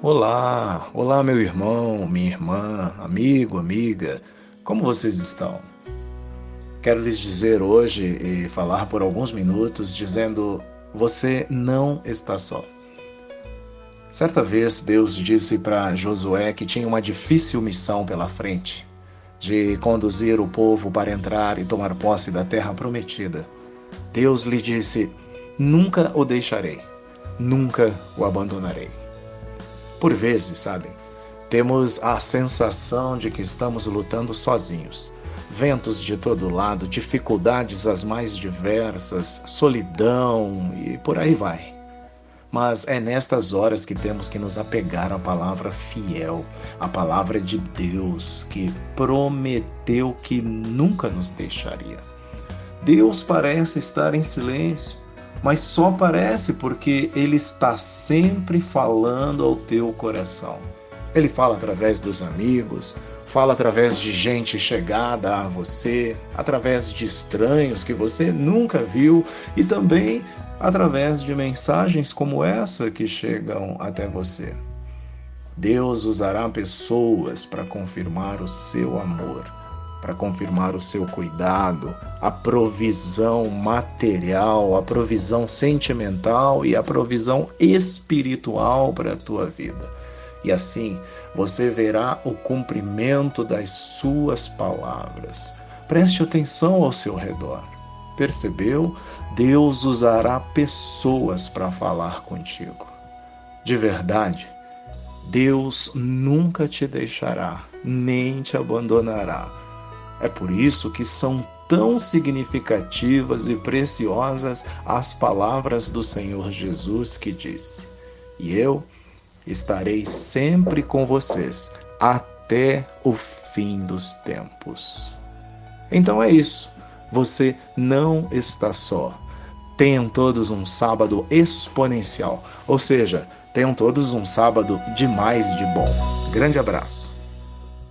Olá, olá meu irmão, minha irmã, amigo, amiga, como vocês estão? Quero lhes dizer hoje e falar por alguns minutos dizendo: você não está só. Certa vez Deus disse para Josué que tinha uma difícil missão pela frente, de conduzir o povo para entrar e tomar posse da terra prometida. Deus lhe disse: Nunca o deixarei, nunca o abandonarei. Por vezes, sabem, temos a sensação de que estamos lutando sozinhos. Ventos de todo lado, dificuldades as mais diversas, solidão e por aí vai. Mas é nestas horas que temos que nos apegar à palavra fiel, à palavra de Deus que prometeu que nunca nos deixaria. Deus parece estar em silêncio, mas só parece porque ele está sempre falando ao teu coração. Ele fala através dos amigos, fala através de gente chegada a você, através de estranhos que você nunca viu e também através de mensagens como essa que chegam até você. Deus usará pessoas para confirmar o seu amor para confirmar o seu cuidado, a provisão material, a provisão sentimental e a provisão espiritual para a tua vida. E assim você verá o cumprimento das suas palavras. Preste atenção ao seu redor. Percebeu? Deus usará pessoas para falar contigo. De verdade, Deus nunca te deixará, nem te abandonará é por isso que são tão significativas e preciosas as palavras do Senhor Jesus que disse: E eu estarei sempre com vocês até o fim dos tempos. Então é isso. Você não está só. Tenham todos um sábado exponencial, ou seja, tenham todos um sábado de mais de bom. Grande abraço.